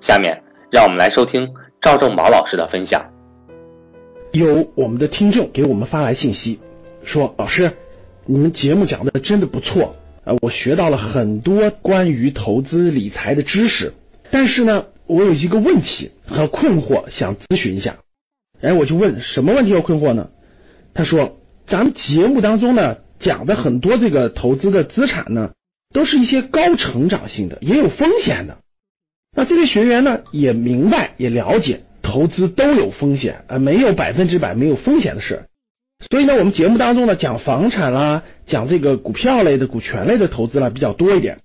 下面让我们来收听赵正宝老师的分享。有我们的听众给我们发来信息，说：“老师，你们节目讲的真的不错，呃，我学到了很多关于投资理财的知识。但是呢，我有一个问题和困惑，想咨询一下。哎，我就问什么问题和困惑呢？他说，咱们节目当中呢讲的很多这个投资的资产呢，都是一些高成长性的，也有风险的。”那这位学员呢，也明白也了解，投资都有风险，呃，没有百分之百没有风险的事。所以呢，我们节目当中呢，讲房产啦，讲这个股票类的、股权类的投资啦比较多一点。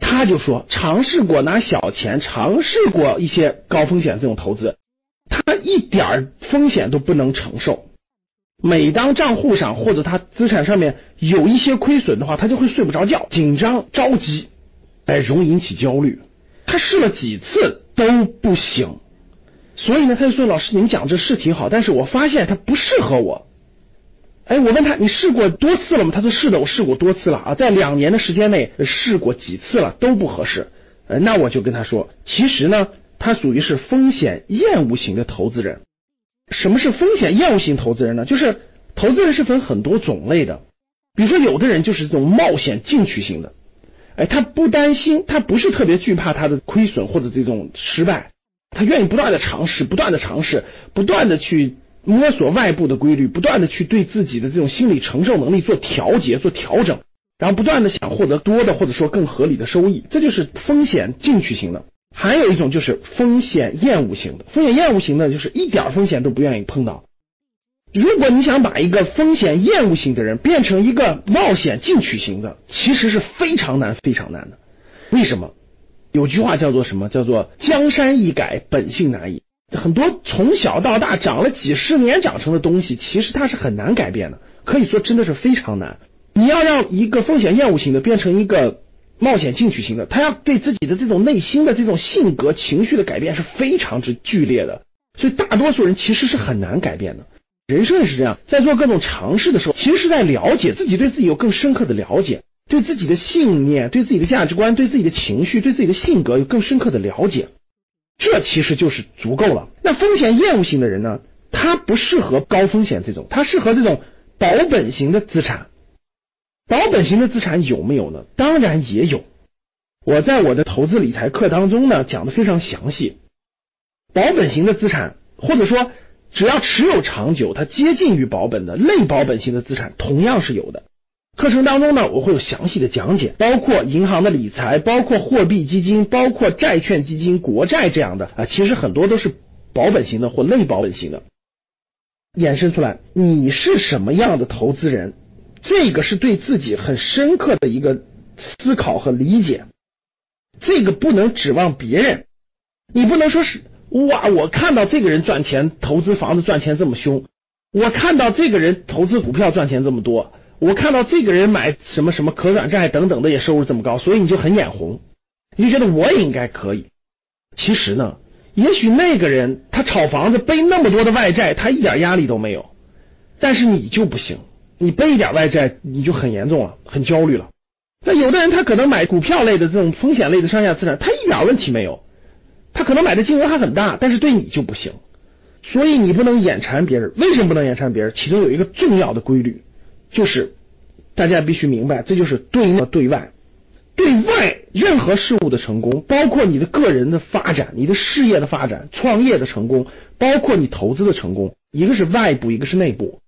他就说，尝试过拿小钱，尝试过一些高风险这种投资，他一点风险都不能承受。每当账户上或者他资产上面有一些亏损的话，他就会睡不着觉，紧张着急，哎，容易引起焦虑。他试了几次都不行，所以呢，他就说：“老师，您讲这是挺好，但是我发现它不适合我。”哎，我问他：“你试过多次了吗？”他说：“是的，我试过多次了啊，在两年的时间内试过几次了，都不合适。”，那我就跟他说：“其实呢，他属于是风险厌恶型的投资人。什么是风险厌恶型投资人呢？就是投资人是分很多种类的，比如说有的人就是这种冒险进取型的。”哎，他不担心，他不是特别惧怕他的亏损或者这种失败，他愿意不断的尝试，不断的尝试，不断的去摸索外部的规律，不断的去对自己的这种心理承受能力做调节、做调整，然后不断的想获得多的或者说更合理的收益，这就是风险进取型的。还有一种就是风险厌恶型的，风险厌恶型的就是一点风险都不愿意碰到。如果你想把一个风险厌恶型的人变成一个冒险进取型的，其实是非常难、非常难的。为什么？有句话叫做什么？叫做江山易改，本性难移。很多从小到大长了几十年长成的东西，其实它是很难改变的。可以说，真的是非常难。你要让一个风险厌恶型的变成一个冒险进取型的，他要对自己的这种内心的这种性格、情绪的改变是非常之剧烈的。所以，大多数人其实是很难改变的。人生也是这样，在做各种尝试的时候，其实是在了解自己，对自己有更深刻的了解，对自己的信念、对自己的价值观、对自己的情绪、对自己的性格有更深刻的了解，这其实就是足够了。那风险厌恶型的人呢？他不适合高风险这种，他适合这种保本型的资产。保本型的资产有没有呢？当然也有。我在我的投资理财课当中呢，讲的非常详细。保本型的资产，或者说。只要持有长久，它接近于保本的类保本型的资产，同样是有的。课程当中呢，我会有详细的讲解，包括银行的理财，包括货币基金，包括债券基金、国债这样的啊，其实很多都是保本型的或类保本型的。衍生出来，你是什么样的投资人？这个是对自己很深刻的一个思考和理解，这个不能指望别人，你不能说是。哇！我看到这个人赚钱，投资房子赚钱这么凶；我看到这个人投资股票赚钱这么多；我看到这个人买什么什么可转债等等的也收入这么高，所以你就很眼红，你就觉得我也应该可以。其实呢，也许那个人他炒房子背那么多的外债，他一点压力都没有，但是你就不行，你背一点外债你就很严重了，很焦虑了。那有的人他可能买股票类的这种风险类的上下资产，他一点问题没有。他可能买的金额还很大，但是对你就不行，所以你不能眼馋别人。为什么不能眼馋别人？其中有一个重要的规律，就是大家必须明白，这就是对内对外。对外任何事物的成功，包括你的个人的发展、你的事业的发展、创业的成功，包括你投资的成功，一个是外部，一个是内部。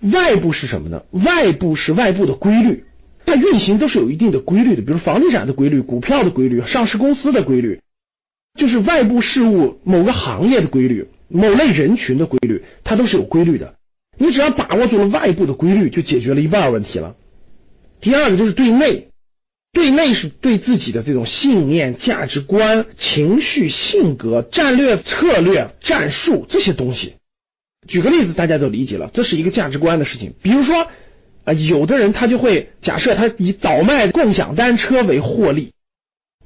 外部是什么呢？外部是外部的规律，它运行都是有一定的规律的，比如房地产的规律、股票的规律、上市公司的规律，就是外部事物某个行业的规律、某类人群的规律，它都是有规律的。你只要把握住了外部的规律，就解决了一半问题了。第二个就是对内，对内是对自己的这种信念、价值观、情绪、性格、战略、策略、战术这些东西。举个例子，大家都理解了，这是一个价值观的事情。比如说，啊，有的人他就会假设他以倒卖共享单车为获利，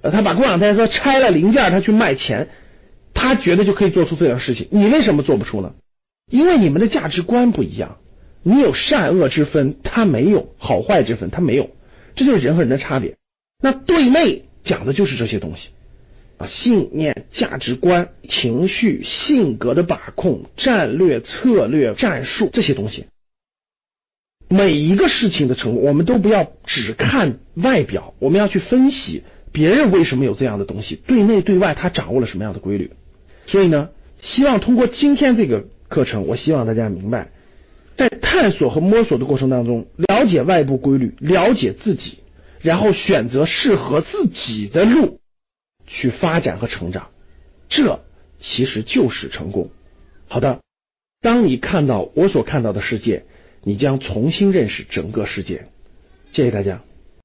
呃，他把共享单车拆了零件，他去卖钱，他觉得就可以做出这样的事情。你为什么做不出呢？因为你们的价值观不一样，你有善恶之分，他没有好坏之分，他没有，这就是人和人的差别。那对内讲的就是这些东西啊。信念、价值观、情绪、性格的把控、战略、策略、战术这些东西，每一个事情的成功，我们都不要只看外表，我们要去分析别人为什么有这样的东西，对内对外他掌握了什么样的规律。所以呢，希望通过今天这个课程，我希望大家明白，在探索和摸索的过程当中，了解外部规律，了解自己，然后选择适合自己的路。去发展和成长，这其实就是成功。好的，当你看到我所看到的世界，你将重新认识整个世界。谢谢大家。